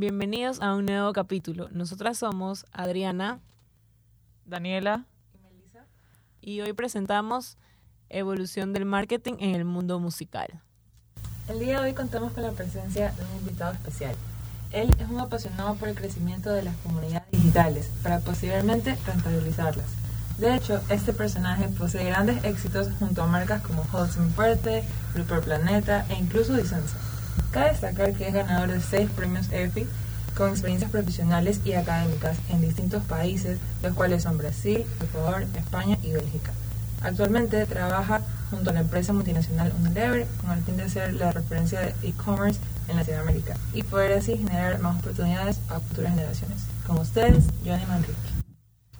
Bienvenidos a un nuevo capítulo. Nosotras somos Adriana, Daniela y hoy presentamos Evolución del Marketing en el Mundo Musical. El día de hoy contamos con la presencia de un invitado especial. Él es un apasionado por el crecimiento de las comunidades digitales para posiblemente rentabilizarlas. De hecho, este personaje posee grandes éxitos junto a marcas como Wholesome Fuerte, Super Planeta e incluso Dicenza. Cabe destacar que es ganador de seis premios EFI con experiencias profesionales y académicas en distintos países, los cuales son Brasil, Ecuador, España y Bélgica. Actualmente trabaja junto a la empresa multinacional Unilever con el fin de ser la referencia de e-commerce en Latinoamérica y poder así generar más oportunidades a futuras generaciones. Con ustedes, Johnny Manrique.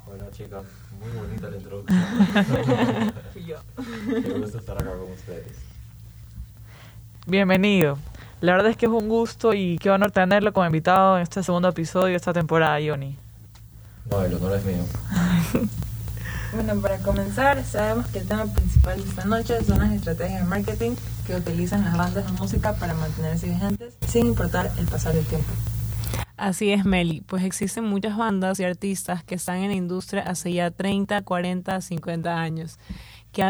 Hola chicas, muy bonita la introducción. Fui yo. Qué gusto estar acá con ustedes. Bienvenido. La verdad es que es un gusto y qué honor tenerlo como invitado en este segundo episodio de esta temporada, Johnny. No, el honor es mío. Bueno, para comenzar, sabemos que el tema principal de esta noche son las estrategias de marketing que utilizan las bandas de música para mantenerse vigentes sin importar el pasar del tiempo. Así es, Meli, pues existen muchas bandas y artistas que están en la industria hace ya 30, 40, 50 años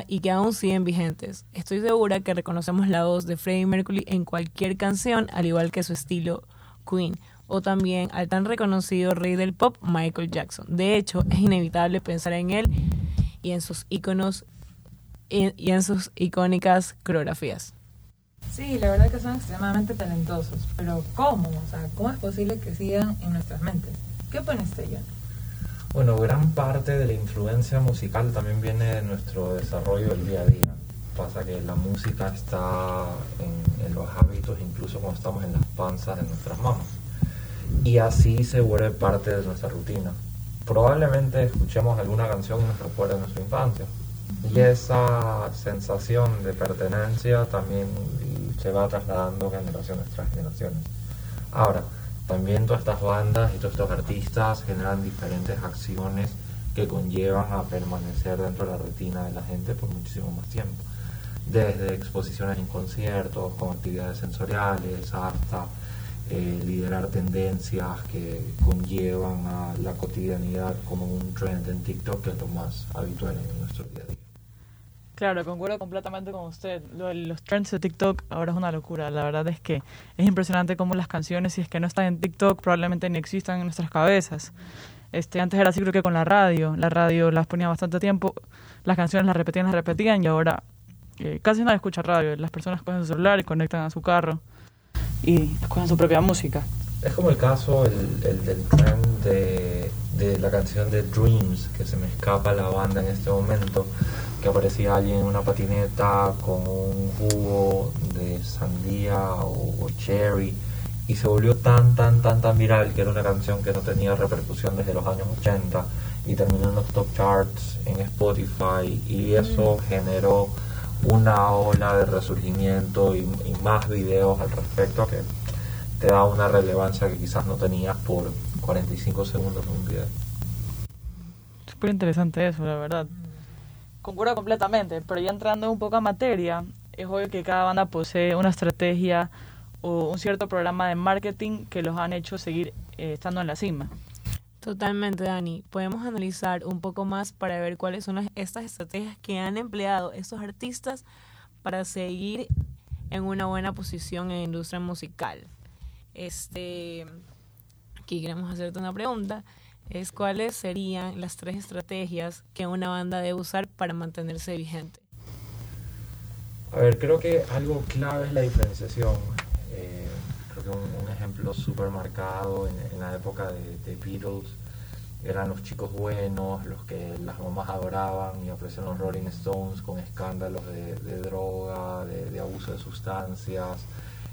y que aún siguen vigentes. Estoy segura que reconocemos la voz de Freddie Mercury en cualquier canción, al igual que su estilo Queen, o también al tan reconocido rey del pop Michael Jackson. De hecho, es inevitable pensar en él y en sus íconos y, en sus icónicas coreografías. Sí, la verdad que son extremadamente talentosos, pero ¿cómo? O sea, ¿cómo es posible que sigan en nuestras mentes? ¿Qué opina usted, John? Bueno, gran parte de la influencia musical también viene de nuestro desarrollo del día a día. Pasa que la música está en, en los hábitos, incluso cuando estamos en las panzas de nuestras mamás. Y así se vuelve parte de nuestra rutina. Probablemente escuchemos alguna canción en nuestro recuerda de nuestra infancia. Y esa sensación de pertenencia también se va trasladando generaciones tras generaciones. Ahora, también todas estas bandas y todos estos artistas generan diferentes acciones que conllevan a permanecer dentro de la rutina de la gente por muchísimo más tiempo. Desde exposiciones en conciertos, con actividades sensoriales, hasta eh, liderar tendencias que conllevan a la cotidianidad como un trend en TikTok, que es lo más habitual en nuestro día a día. Claro, concuerdo completamente con usted. Los trends de TikTok ahora es una locura. La verdad es que es impresionante cómo las canciones, si es que no están en TikTok, probablemente ni existan en nuestras cabezas. Este, antes era así creo que con la radio. La radio las ponía bastante tiempo, las canciones las repetían, las repetían y ahora eh, casi nadie escucha radio. Las personas cogen su celular y conectan a su carro y escuchan su propia música. Es como el caso el del trend de, de la canción de Dreams, que se me escapa la banda en este momento, que aparecía alguien en una patineta con un jugo de sandía o, o cherry y se volvió tan, tan, tan, tan viral que era una canción que no tenía repercusión desde los años 80 y terminó en los top charts en Spotify y eso generó una ola de resurgimiento y, y más videos al respecto que te da una relevancia que quizás no tenías por 45 segundos en un video. Súper interesante eso, la verdad. Concuerdo completamente, pero ya entrando un poco a materia, es obvio que cada banda posee una estrategia o un cierto programa de marketing que los han hecho seguir eh, estando en la cima. Totalmente, Dani. Podemos analizar un poco más para ver cuáles son las- estas estrategias que han empleado estos artistas para seguir en una buena posición en la industria musical. Este, aquí queremos hacerte una pregunta. Es cuáles serían las tres estrategias que una banda debe usar para mantenerse vigente. A ver, creo que algo clave es la diferenciación. Eh, creo que un, un ejemplo súper marcado en, en la época de, de Beatles eran los chicos buenos, los que las mamás adoraban y aparecieron los Rolling Stones con escándalos de, de droga, de, de abuso de sustancias,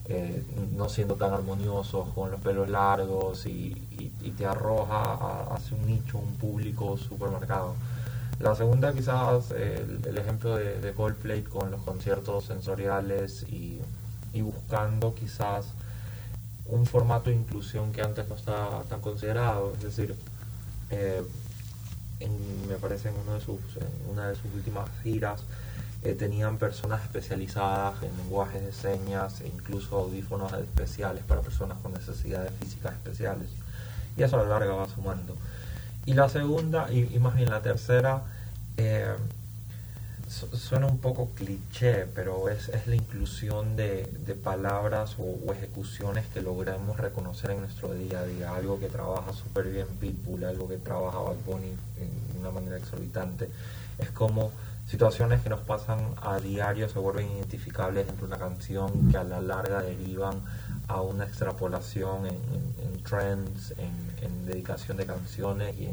eh, no siendo tan armoniosos, con los pelos largos y, y- te arroja a- hacia un nicho, un público súper marcado. La segunda quizás el, el ejemplo de, de Coldplay con los conciertos sensoriales y, buscando quizás un formato de inclusión que antes no estaba tan considerado, es decir, eh, me parece en, uno de sus, en una de sus últimas giras eh, tenían personas especializadas en lenguajes de señas e incluso audífonos especiales para personas con necesidades físicas especiales. Y eso a la larga va sumando. Y la segunda, y, y más bien la tercera, eh, suena un poco cliché, pero es, es la inclusión de, de palabras o, ejecuciones que logremos reconocer en nuestro día a día. Algo que trabaja súper bien Pitbull, algo que trabaja Bad Bunny de una manera exorbitante. Es como situaciones que nos pasan a diario se vuelven identificables entre una canción que a la larga derivan a una extrapolación en, trends, en, dedicación de canciones y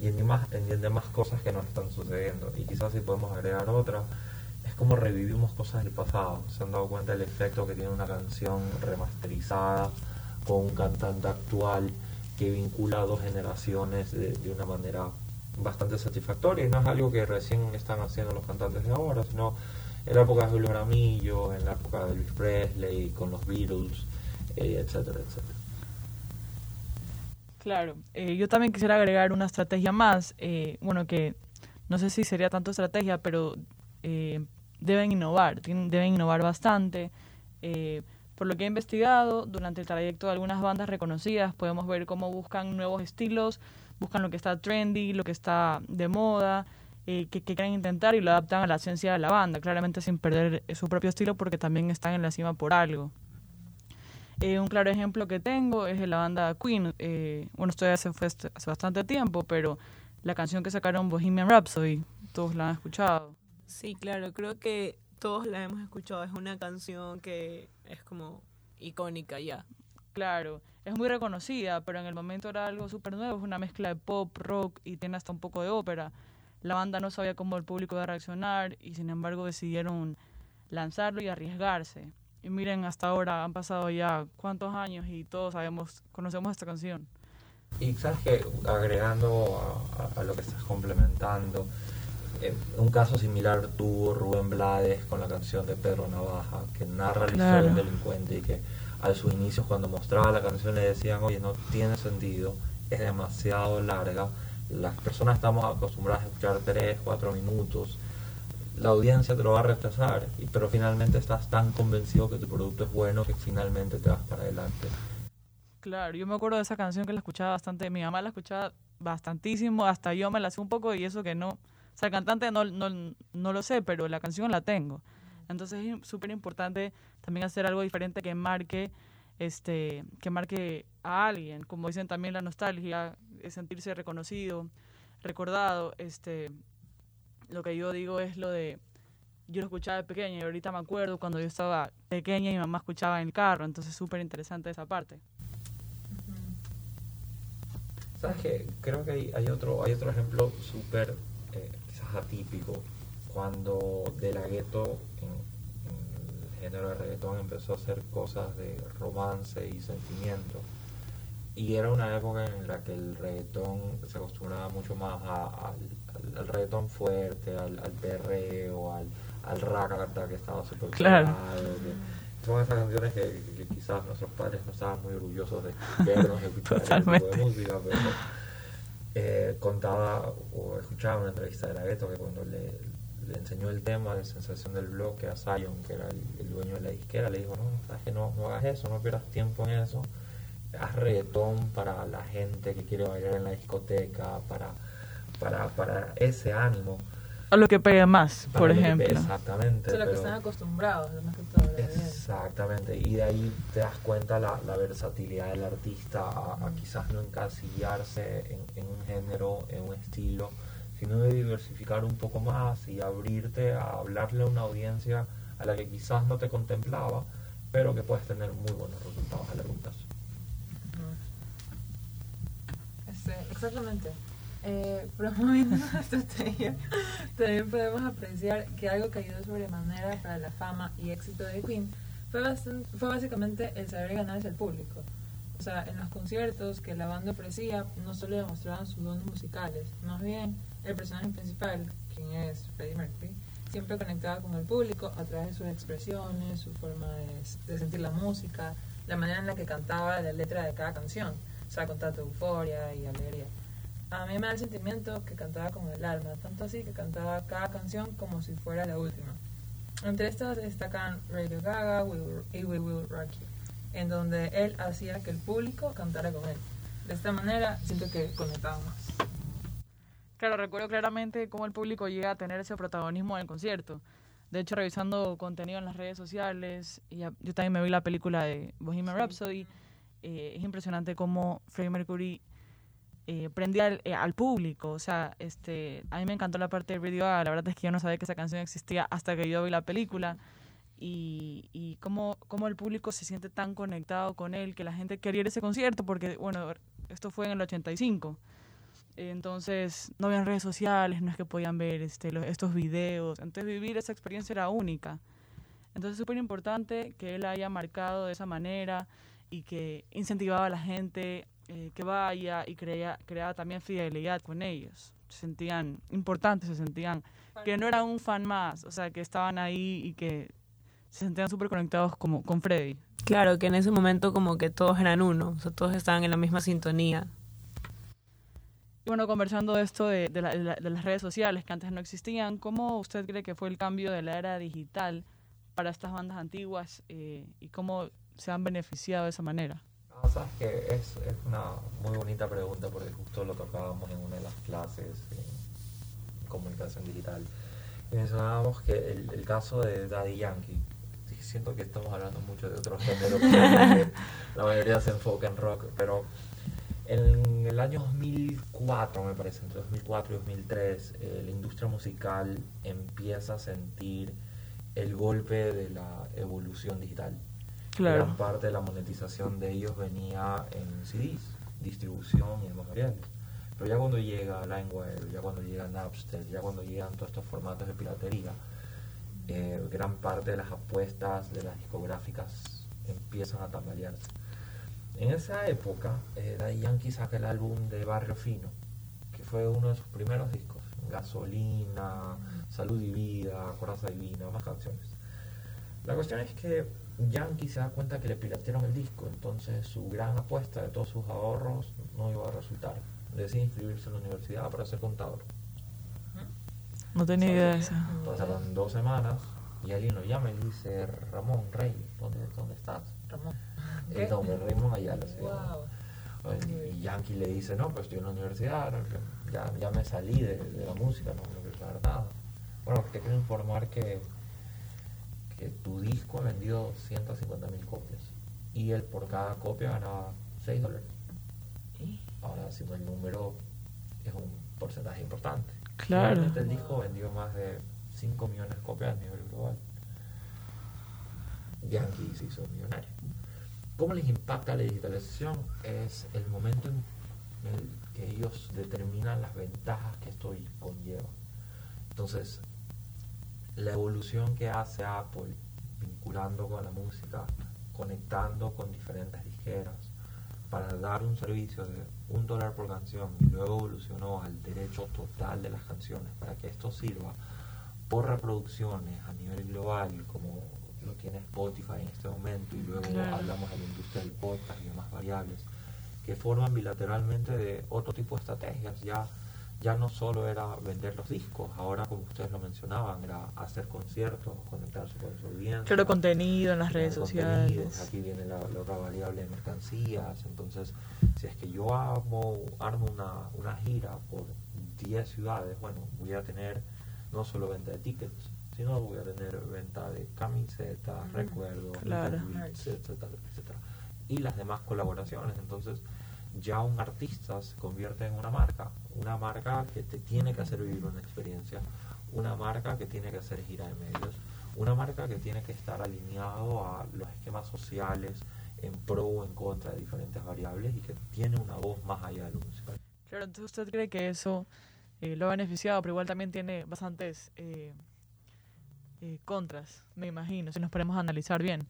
y demás, en demás cosas que nos están sucediendo. Y quizás si podemos agregar otra, es como revivimos cosas del pasado. Se han dado cuenta del efecto que tiene una canción remasterizada con un cantante actual que vincula a dos generaciones de, de una manera bastante satisfactoria. Y no es algo que recién están haciendo los cantantes de ahora, sino en la época de Julio Ramillo, en la época de Elvis Presley, con los Beatles, eh, etcétera, etcétera. Claro, eh, yo también quisiera agregar una estrategia más, eh, bueno, que no sé si sería tanto estrategia, pero eh, deben innovar, deben innovar bastante. por lo que he investigado, durante el trayecto de algunas bandas reconocidas, podemos ver cómo buscan nuevos estilos, buscan lo que está trendy, lo que está de moda, que, que, quieren intentar y lo adaptan a la esencia de la banda, claramente sin perder su propio estilo porque también están en la cima por algo. Eh, un claro ejemplo que tengo es de la banda Queen. Eh, bueno, esto ya se fue hace bastante tiempo, pero la canción que sacaron Bohemian Rhapsody, todos la han escuchado. Sí, claro, creo que todos la hemos escuchado. Es una canción que es como icónica ya. Claro, es muy reconocida, pero en el momento era algo súper nuevo. Es una mezcla de pop, rock y tiene hasta un poco de ópera. La banda no sabía cómo el público iba a reaccionar y sin embargo decidieron lanzarlo y arriesgarse. Y miren, hasta ahora han pasado ya cuántos años y todos sabemos, conocemos esta canción. Y sabes que agregando a, lo que estás complementando, eh, un caso similar tuvo Rubén Blades con la canción de Pedro Navaja, que narra la historia del delincuente y que a sus inicios cuando mostraba la canción le decían, oye, no tiene sentido, es demasiado larga, las personas estamos acostumbradas a escuchar 3, 4 minutos, la audiencia te lo va a rechazar, pero finalmente estás tan convencido que tu producto es bueno que finalmente te vas para adelante. Claro, yo me acuerdo de esa canción que la escuchaba bastante, mi mamá la escuchaba bastantísimo, hasta yo me la sé un poco y eso que no, o sea, el cantante no, no, no lo sé, pero la canción la tengo. Entonces es súper importante también hacer algo diferente que marque, este, que marque a alguien, como dicen también la nostalgia, es sentirse reconocido, recordado, este, lo que yo digo es lo de, yo lo escuchaba de pequeña y ahorita me acuerdo cuando yo estaba pequeña y mi mamá escuchaba en el carro, entonces súper interesante esa parte. ¿Sabes qué? Creo que hay, hay otro, hay otro ejemplo súper eh, quizás atípico, cuando De La Gueto en, en, el género de reggaetón empezó a hacer cosas de romance y sentimiento. Y era una época en la que el reggaetón se acostumbraba mucho más a, al, reggaetón fuerte, al, al perreo, al, al racata que estaba súper claro. son esas canciones que, quizás nuestros padres no estaban muy orgullosos de vernos escuchar ese tipo de música, pero eh, contaba o escuchaba una entrevista de la Gueto que cuando le, le, enseñó el tema de sensación del bloque a Zion, que era el, dueño de la disquera, le dijo, no, sabes que no, no hagas eso, no pierdas tiempo en eso, haz reggaetón para la gente que quiere bailar en la discoteca, para para, para ese ánimo. A lo que pega más, por ejemplo. exactamente. A lo que están acostumbrados, más que todo. Exactamente, y de ahí te das cuenta la, la versatilidad del artista a, quizás no encasillarse en, en, un género, en un estilo, sino de diversificar un poco más y abrirte a hablarle a una audiencia a la que quizás no te contemplaba, pero que puedes tener muy buenos resultados a largo plazo. Este, exactamente. Eh, promoviendo una estrategia, también podemos apreciar que algo que ayudó sobremanera para la fama y éxito de Queen fue, fue básicamente el saber ganarse al público. O sea, en los conciertos que la banda ofrecía, no solo demostraban sus dones musicales, más bien el personaje principal, quien es Freddie Mercury, siempre conectaba con el público a través de sus expresiones, su forma de, de sentir la música, la manera en la que cantaba la letra de cada canción, o sea, con tanta euforia y alegría. A mí me da el sentimiento que cantaba con el alma, tanto así que cantaba cada canción como si fuera la última. Entre estas destacan Radio Gaga y We Will Rock You, en donde él hacía que el público cantara con él. De esta manera siento que conectaba más. Claro, recuerdo claramente cómo el público llega a tener ese protagonismo en el concierto. De hecho, revisando contenido en las redes sociales, y yo también me vi la película de Bohemian Rhapsody, eh, es impresionante cómo Freddie Mercury eh, prendía al, eh, al, público. O sea, este, a mí me encantó la parte de Radio La verdad es que yo no sabía que esa canción existía hasta que yo vi la película. Y, y cómo, cómo el público se siente tan conectado con él que la gente quería ir a ese concierto porque, bueno, esto fue en el 85. Entonces, no habían redes sociales, no es que podían ver este, los, estos videos. Entonces, vivir esa experiencia era única. Entonces, es súper importante que él haya marcado de esa manera y que incentivaba a la gente eh, que vaya y crea, creaba también fidelidad con ellos. Se sentían importantes, se sentían que no era un fan más, o sea, que estaban ahí y que se sentían súper conectados como con Freddy. Claro, que en ese momento como que todos eran uno, o sea, todos estaban en la misma sintonía. Bueno, conversando de esto de, de, la, de, las redes sociales que antes no existían, ¿cómo usted cree que fue el cambio de la era digital para estas bandas antiguas eh, y cómo se han beneficiado de esa manera? No, sabes que es, es, una muy bonita pregunta porque justo lo tocábamos en una de las clases en comunicación digital. Y mencionábamos que el, el caso de Daddy Yankee, siento que estamos hablando mucho de otros géneros, la mayoría se enfoca en rock, pero en el año 2004, me parece, entre 2004 y 2003, eh, la industria musical empieza a sentir el golpe de la evolución digital. Claro. Gran parte de la monetización de ellos venía en CDs, distribución y demás variables. Pero ya cuando llega LimeWire, ya cuando llega Napster, ya cuando llegan todos estos formatos de piratería, eh, gran parte de las apuestas de las discográficas empiezan a tambalearse. En esa época, eh, Daddy Yankee saca el álbum de Barrio Fino, que fue uno de sus primeros discos. Gasolina, Salud y Vida, Coraza Divina, más canciones. La cuestión es que Yankee se da cuenta que le piratearon el disco, entonces su gran apuesta de todos sus ahorros no iba a resultar. Decide inscribirse en la universidad para ser contador. No tenía idea de eso. Pasaron dos semanas y alguien lo llama y le dice, Ramón, Rey, ¿dónde, dónde estás? Nombre, Raymond Ayala se wow. Y Yankee le dice, no, pues estoy en la universidad, ya, ya me salí de, de la música, no quiero saber nada. Bueno, te quiero informar que, que tu disco ha vendido 150 mil copias y él por cada copia ganaba 6 dólares. Ahora, haciendo el número, es un porcentaje importante. Claro. Realmente el disco vendió más de 5 millones de copias a nivel global. Yankee se hizo millonario. ¿Cómo les impacta la digitalización? Es el momento en el que ellos determinan las ventajas que esto conlleva. Entonces, la evolución que hace Apple vinculando con la música, conectando con diferentes disqueras, para dar un servicio de un dólar por canción y luego evolucionó al derecho total de las canciones para que esto sirva por reproducciones a nivel global como lo tiene Spotify en este momento y luego Claro. hablamos de la industria del podcast y demás variables que forman bilateralmente de otro tipo de estrategias ya ya no solo era vender los discos ahora como ustedes lo mencionaban era hacer conciertos conectarse con su audiencia Claro, contenido en las redes contenidos. sociales. Aquí viene la, la otra variable de mercancías. Entonces, si es que yo armo, armo una, una gira por 10 ciudades, bueno, voy a tener no solo venta de tickets, sino voy a tener venta de camisetas, recuerdos, Claro. etcétera, etcétera. Y las demás colaboraciones. Entonces, ya un artista se convierte en una marca, una marca que te tiene que hacer vivir una experiencia, una marca que tiene que hacer gira de medios, una marca que tiene que estar alineado a los esquemas sociales en pro o en contra de diferentes variables y que tiene una voz más allá de lo musical. Claro, entonces usted cree que eso eh, lo ha beneficiado, pero igual también tiene bastantes eh, eh, contras, me imagino, si nos ponemos a analizar bien.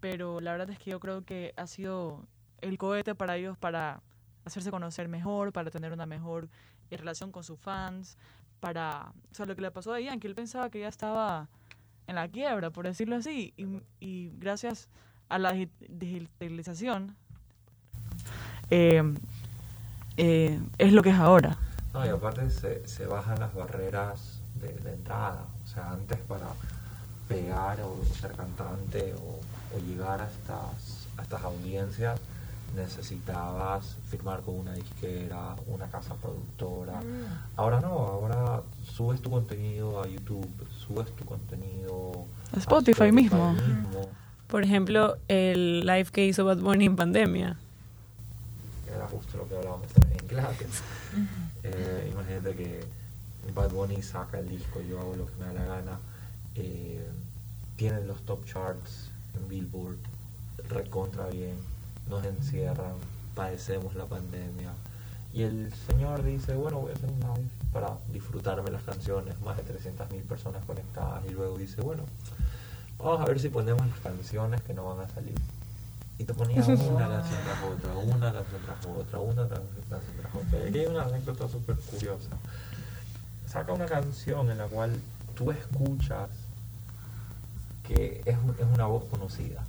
Pero la verdad es que yo creo que ha sido el cohete para ellos para hacerse conocer mejor, para tener una mejor eh, relación con sus fans, para... O sea, lo que le pasó a Ian, que él pensaba que ya estaba en la quiebra, por decirlo así, y, y gracias a la digi- digitalización, eh, eh, es lo que es ahora. No, y aparte se, bajan las barreras de entrada. O sea, antes para pegar o ser cantante o, o llegar a estas, a estas audiencias necesitabas firmar con una disquera, una casa productora. Ahora no, ahora subes tu contenido a YouTube, subes tu contenido A Spotify mismo. mismo. Por ejemplo, el live que hizo Bad Bunny en pandemia. Era justo lo que hablábamos en clase. Eh, imagínate que Bad Bunny saca el disco, yo hago lo que me da la gana. Eh, tienen los top charts en Billboard, recontra bien, nos encierran, padecemos la pandemia. Y el señor dice, bueno, voy a hacer un live para disfrutarme las canciones, más de 300.000 personas conectadas. Y luego dice, bueno, vamos a ver si ponemos las canciones que no van a salir. Y te ponía una canción tras otra, una canción tras otra, una canción tras otra. Y aquí hay una anécdota súper curiosa. Saca una canción en la cual tú escuchas que es, es una voz conocida.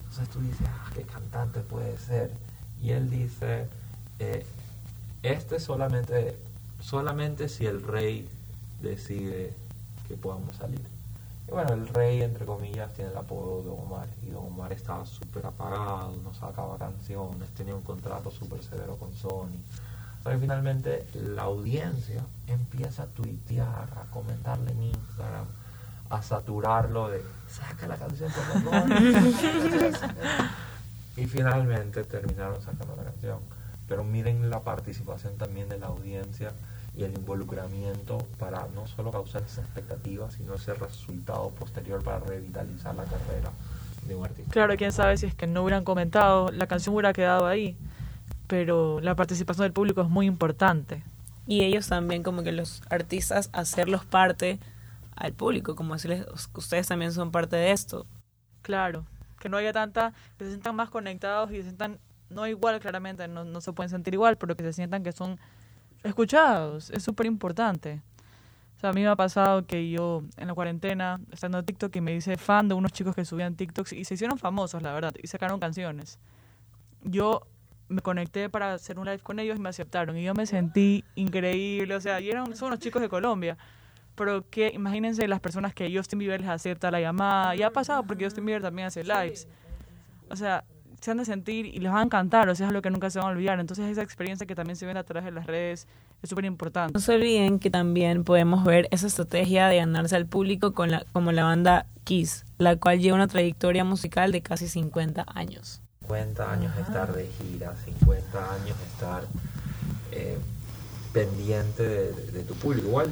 Entonces tú dices, ah, qué cantante puede ser. Y él dice, eh, este solamente, solamente si el rey decide que podamos salir. Y bueno, el rey, entre comillas, tiene el apodo de Omar. Y Don Omar estaba súper apagado, no sacaba canciones, tenía un contrato súper severo con Sony. O sea que finalmente la audiencia empieza a tuitear, a comentarle en Instagram, a saturarlo de saca la canción por favor". y finalmente terminaron sacando la canción. Pero miren la participación también de la audiencia y el involucramiento para no solo causar esa expectativa, sino ese resultado posterior para revitalizar la carrera de un artista. Claro, quién sabe si es que no hubieran comentado, la canción hubiera quedado ahí, pero la participación del público es muy importante. Y ellos también, como que los artistas, hacerlos parte al público, como decirles, ustedes también son parte de esto. Claro, que no haya tanta, que se sientan más conectados y se sientan, no igual claramente, no, no se pueden sentir igual, pero que se sientan que son escuchados, es súper importante. O sea, a mí me ha pasado que yo en la cuarentena, estando en TikTok, y me hice fan de unos chicos que subían TikToks y se hicieron famosos, la verdad, y sacaron canciones. Yo me conecté para hacer un live con ellos y me aceptaron. Y yo me sentí increíble, o sea, y eran, son unos chicos de Colombia. Pero que imagínense las personas que Justin Bieber les acepta la llamada. Y ha pasado porque Justin Bieber también hace lives. O sea, se han de sentir y les va a encantar, o sea, es algo que nunca se van a olvidar. Entonces esa experiencia que también se ven a través de las redes es súper importante. No se olviden que también podemos ver esa estrategia de ganarse al público con la, como la banda Kiss, la cual lleva una trayectoria musical de casi 50 años. 50 años estar de gira, 50 años estar eh, pendiente de, de- de tu público. Igual,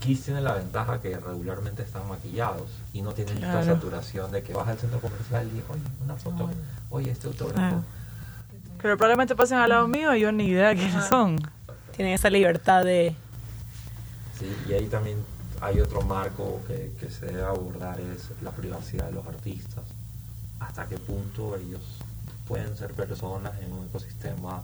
Kiss tiene la ventaja que regularmente están maquillados y no tienen esta Claro. saturación de que vas al centro comercial y, oye, una foto, oye, este autógrafo. Pero probablemente pasen al lado mío y yo ni idea de quiénes son. Tienen esa libertad de... Sí, y ahí también hay otro marco que, que se debe abordar, es la privacidad de los artistas. Hasta qué punto ellos pueden ser personas en un ecosistema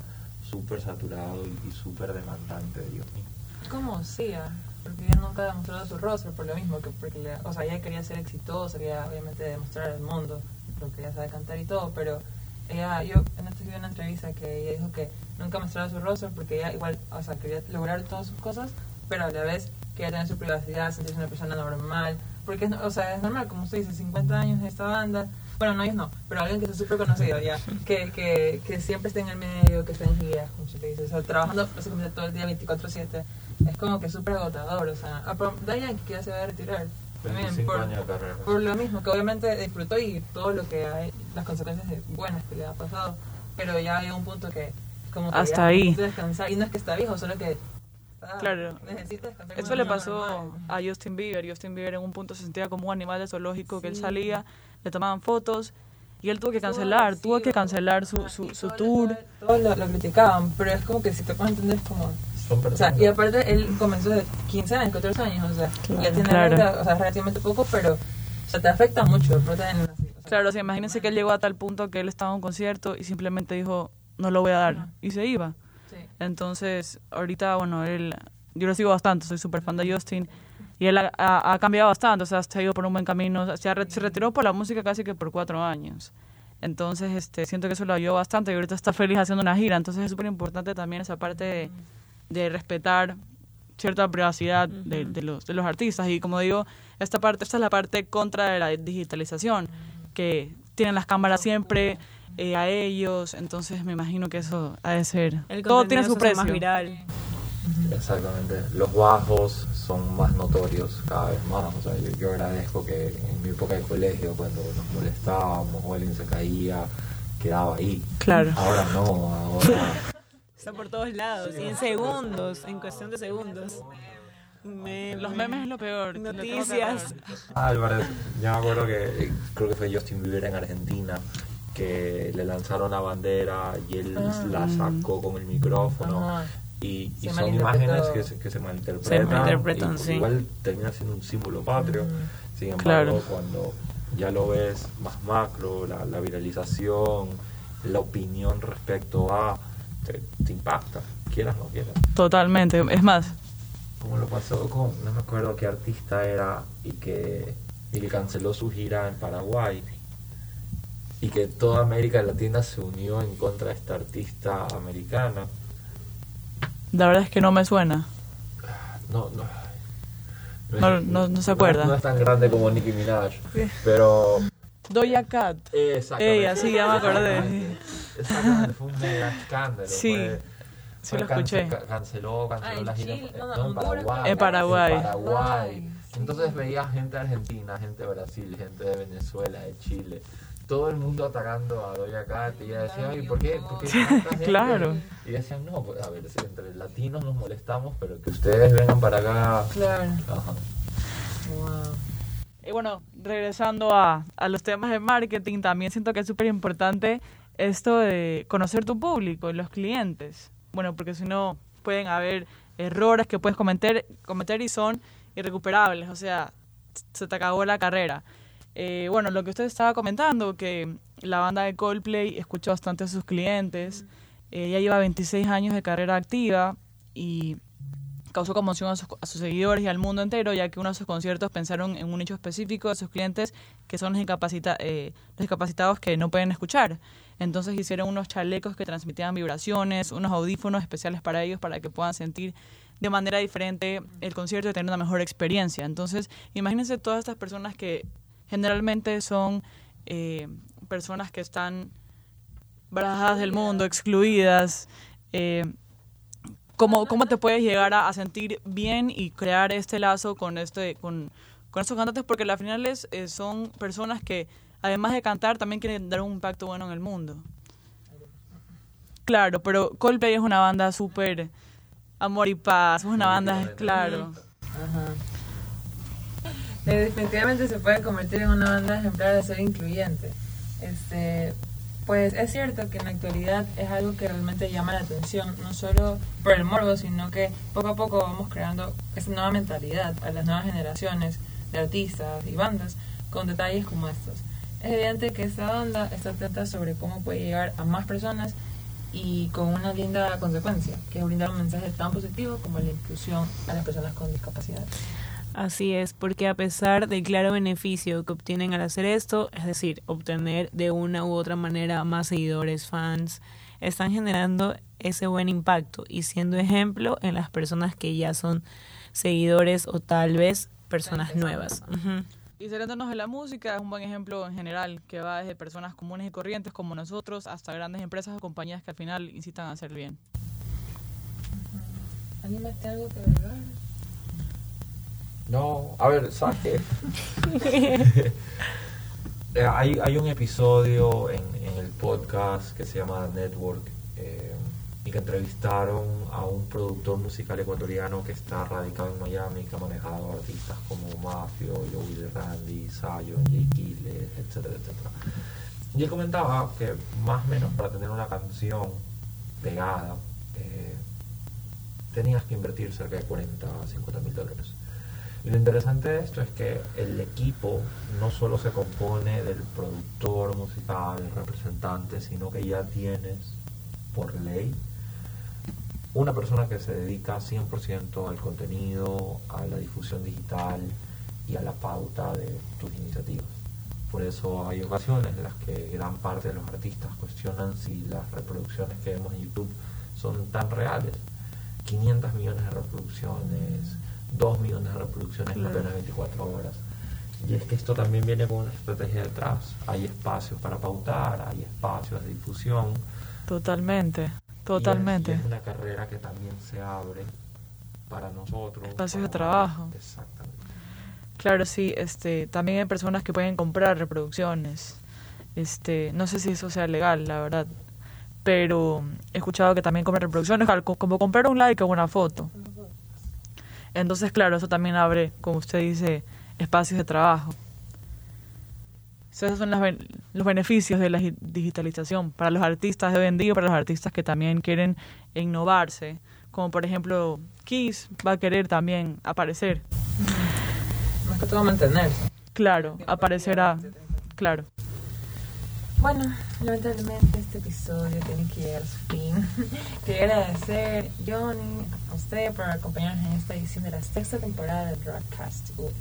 súper saturado y, súper demandante de ellos mismos. como Sia, porque ella nunca ha demostrado su rostro por lo mismo, que porque le- o sea, ella quería ser exitosa, quería obviamente demostrar al mundo lo que ella sabe cantar y todo, pero ella, yo en este vi una entrevista que ella dijo que nunca mostraba su rostro porque ella igual, o sea, quería lograr todas sus cosas, pero a la vez quería tener su privacidad, sentirse una persona normal, porque, o sea, es normal, como usted dice, 50 años en esta banda, bueno, no ellos no, pero alguien que está súper conocido ya, que, que, que siempre esté en el medio, que esté en giras, como usted dice, o sea, trabajando básicamente todo el día 24/7, es como que súper agotador, o sea, Dayan que ya se va a retirar, también 25 por, por lo mismo, que obviamente disfrutó y todo lo que hay, las consecuencias de- buenas que le ha pasado, pero ya hay un punto que como que Hasta ya ahí. descansar, y no es que está viejo, solo que ah, Claro. necesita descansar Eso le pasó normal. a Justin Bieber. Justin Bieber en un punto se sentía como un animal de zoológico que él Sí. salía, le tomaban fotos y él tuvo que cancelar, tuvo que cancelar su, ajá, su, su tour. Todos lo, lo criticaban, pero es como que si te puedes entender es como... O sea, y aparte él comenzó de 15 años, 14 años, o sea, Claro. ya tiene Claro. o sea, relativamente poco, pero o sea, te afecta mucho, pero te- o sea, Claro, o sea, imagínense que él llegó a tal punto que él estaba en un concierto y simplemente dijo, no lo voy a dar, y se iba. Entonces, ahorita, bueno, él, yo lo sigo bastante, soy súper fan de Justin, y él ha, ha- ha cambiado bastante, o sea, se ha ido por un buen camino, se, ha se retiró por la música casi que por cuatro años. Entonces, este, siento que eso lo ayudó bastante y ahorita está feliz haciendo una gira. Entonces, es súper importante también esa parte de, de respetar cierta privacidad de, de los, de los artistas. Y como digo, esta parte esta es la parte contra de la digitalización, que tienen las cámaras siempre eh, a ellos. Entonces, me imagino que eso ha de ser. El Todo tiene su precio. más viral. Exactamente. Los bajos son más notorios cada vez más. O sea, yo, yo agradezco que en mi época de colegio, cuando nos molestábamos o alguien se caía, quedaba ahí. Claro. Ahora no, ahora... Está por todos lados. Y en segundos, en cuestión de segundos. Los memes es lo peor. Noticias. agarrar. Álvarez, yo me acuerdo que eh, creo que fue Justin Bieber en Argentina que le lanzaron la bandera y él Ah. la sacó con el micrófono Ajá. y, y son imágenes que se, que se malinterpretan, Se malinterpretan, y sí. igual termina siendo un símbolo patrio Mm. sin embargo Claro. cuando ya lo ves más macro la, la viralización la opinión respecto a te, te impacta quieras o no quieras Totalmente. Es más, como lo pasó con, no me acuerdo qué artista era y que, y que canceló su gira en Paraguay y que toda América Latina se unió en contra de esta artista americana. la verdad es que no me suena. No, no. No- no- no se acuerda. No, es tan grande como Nicki Minaj, pero... Doja Cat. Exactamente. Ella, sí, ya me acordé. Exactamente, fue un mega escándalo. Sí, fue- sí fue lo cance- escuché. ca- canceló, canceló Ah, en la gira Chile, en, no, no, no, en Honduras, Paraguay. En Paraguay. En Paraguay. Ay, Entonces veía gente de Argentina, gente de Brasil, gente de Venezuela, de Chile. Todo el mundo atacando a Doña Cat y ella decía, ay, ¿por qué? ¿Por qué tanta gente?" Claro. Y decían, no, pues, a ver, si entre latinos nos molestamos, pero que ustedes vengan para acá. Claro. Ajá. Wow. Y bueno, regresando a, a los temas de marketing, también siento que es súper importante esto de conocer tu público y los clientes. Bueno, porque si no pueden haber errores que puedes cometer, cometer y son irrecuperables, o sea, se te acabó la carrera. Eh, bueno, lo que usted estaba comentando, que la banda de Coldplay escuchó bastante a sus clientes, eh, ya lleva 26 años de carrera activa y causó conmoción a sus, a sus seguidores y al mundo entero, ya que uno de sus conciertos pensaron en un nicho específico de sus clientes, que son los, incapacita- eh, los discapacitados que no pueden escuchar. Entonces hicieron unos chalecos que transmitían vibraciones, unos audífonos especiales para ellos, para que puedan sentir de manera diferente el concierto y tener una mejor experiencia. Entonces, imagínense todas estas personas que generalmente son eh, personas que están barajadas del mundo, excluidas. eh, ¿cómo, ¿Cómo te puedes llegar a, sentir bien y crear este lazo con este con, con estos cantantes? Porque al final es, eh, son personas que, además de cantar, también quieren dar un impacto bueno en el mundo. Claro, pero Coldplay es una banda súper amor y paz, es una banda, claro. Ajá. Eh, definitivamente se puede convertir en una banda ejemplar de ser incluyente. Este, pues es cierto que en la actualidad es algo que realmente llama la atención, no solo por el morbo, sino que poco a poco vamos creando esta nueva mentalidad a las nuevas generaciones de artistas y bandas con detalles como estos. Es evidente que esta banda está atenta sobre cómo puede llegar a más personas y con una linda consecuencia, que es brindar un mensaje tan positivo como la inclusión a las personas con discapacidad. Así es, porque a pesar del claro beneficio que obtienen al hacer esto, es decir, obtener de una u otra manera más seguidores, fans, están generando ese buen impacto y siendo ejemplo en las personas que ya son seguidores o tal vez personas nuevas. Y saliéndonos de la música, es un buen ejemplo en general, que va desde personas comunes y corrientes como nosotros hasta grandes empresas o compañías que al final incitan a hacer bien. ¿Alguien más algo que agregar? No, a ver, ¿sabes qué? Eh, hay, hay un episodio en, en el podcast que se llama Network eh, y que entrevistaron a un productor musical ecuatoriano que está radicado en Miami, que ha manejado artistas como Mafio, Joey Randy, Zion, Jay Killer, etcétera, etcétera. Y él comentaba que más o menos para tener una canción pegada eh, tenías que invertir cerca de 40 a 50 mil dólares. Y lo interesante de esto es que el equipo no solo se compone del productor musical, del representante, sino que ya tienes por ley una persona que se dedica 100% al contenido, a la difusión digital y a la pauta de tus iniciativas. Por eso hay ocasiones en las que gran parte de los artistas cuestionan si las reproducciones que vemos en YouTube son tan reales. 500 millones de reproducciones, 2 millones de reproducciones en apenas 24 horas. Y es que esto también viene con una estrategia detrás. Hay espacios para pautar, hay espacios de difusión. Totalmente, totalmente. Y es, y es una carrera que también se abre para nosotros. Espacios de trabajo. Exactamente. Claro, sí, este, también hay personas que pueden comprar reproducciones. Este, no sé si eso sea legal, la verdad. Pero he escuchado que también compran reproducciones, como comprar un like o una foto. Entonces, claro, eso también abre, como usted dice, espacios de trabajo. So, Esos son las los beneficios de la gi- digitalización para los artistas de hoy en día para los artistas que también quieren innovarse. Como por ejemplo, Kiss va a querer también aparecer. Más que todo mantenerse. Claro, aparecerá. Claro. Bueno, lamentablemente este episodio tiene que llegar a su fin. Quería agradecer, Johnny, a usted por acompañarnos en esta edición de la sexta temporada de Broadcast US.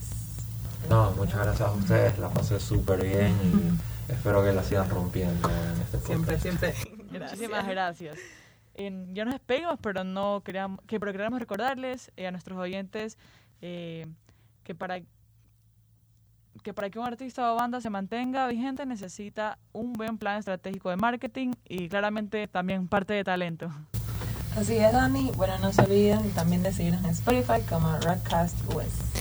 No, muchas gracias a ustedes, la pasé súper bien y espero que la sigan rompiendo en este Siempre, podcast. siempre. Muchísimas gracias. En- ya nos despedimos, pero no queríamos, que pero queremos recordarles eh, a nuestros oyentes eh, que para que para que un artista o banda se mantenga vigente necesita un buen plan estratégico de marketing y claramente también parte de talento. Así es, Dani. Bueno, no se olviden también de seguirnos en Spotify como Broadcast US.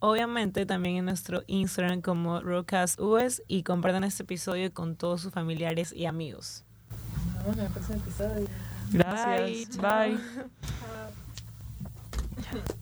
Obviamente también en nuestro Instagram como RoadcastUS y compartan este episodio con todos sus familiares y amigos. Nos vemos en el próximo episodio. Gracias. Bye. Bye.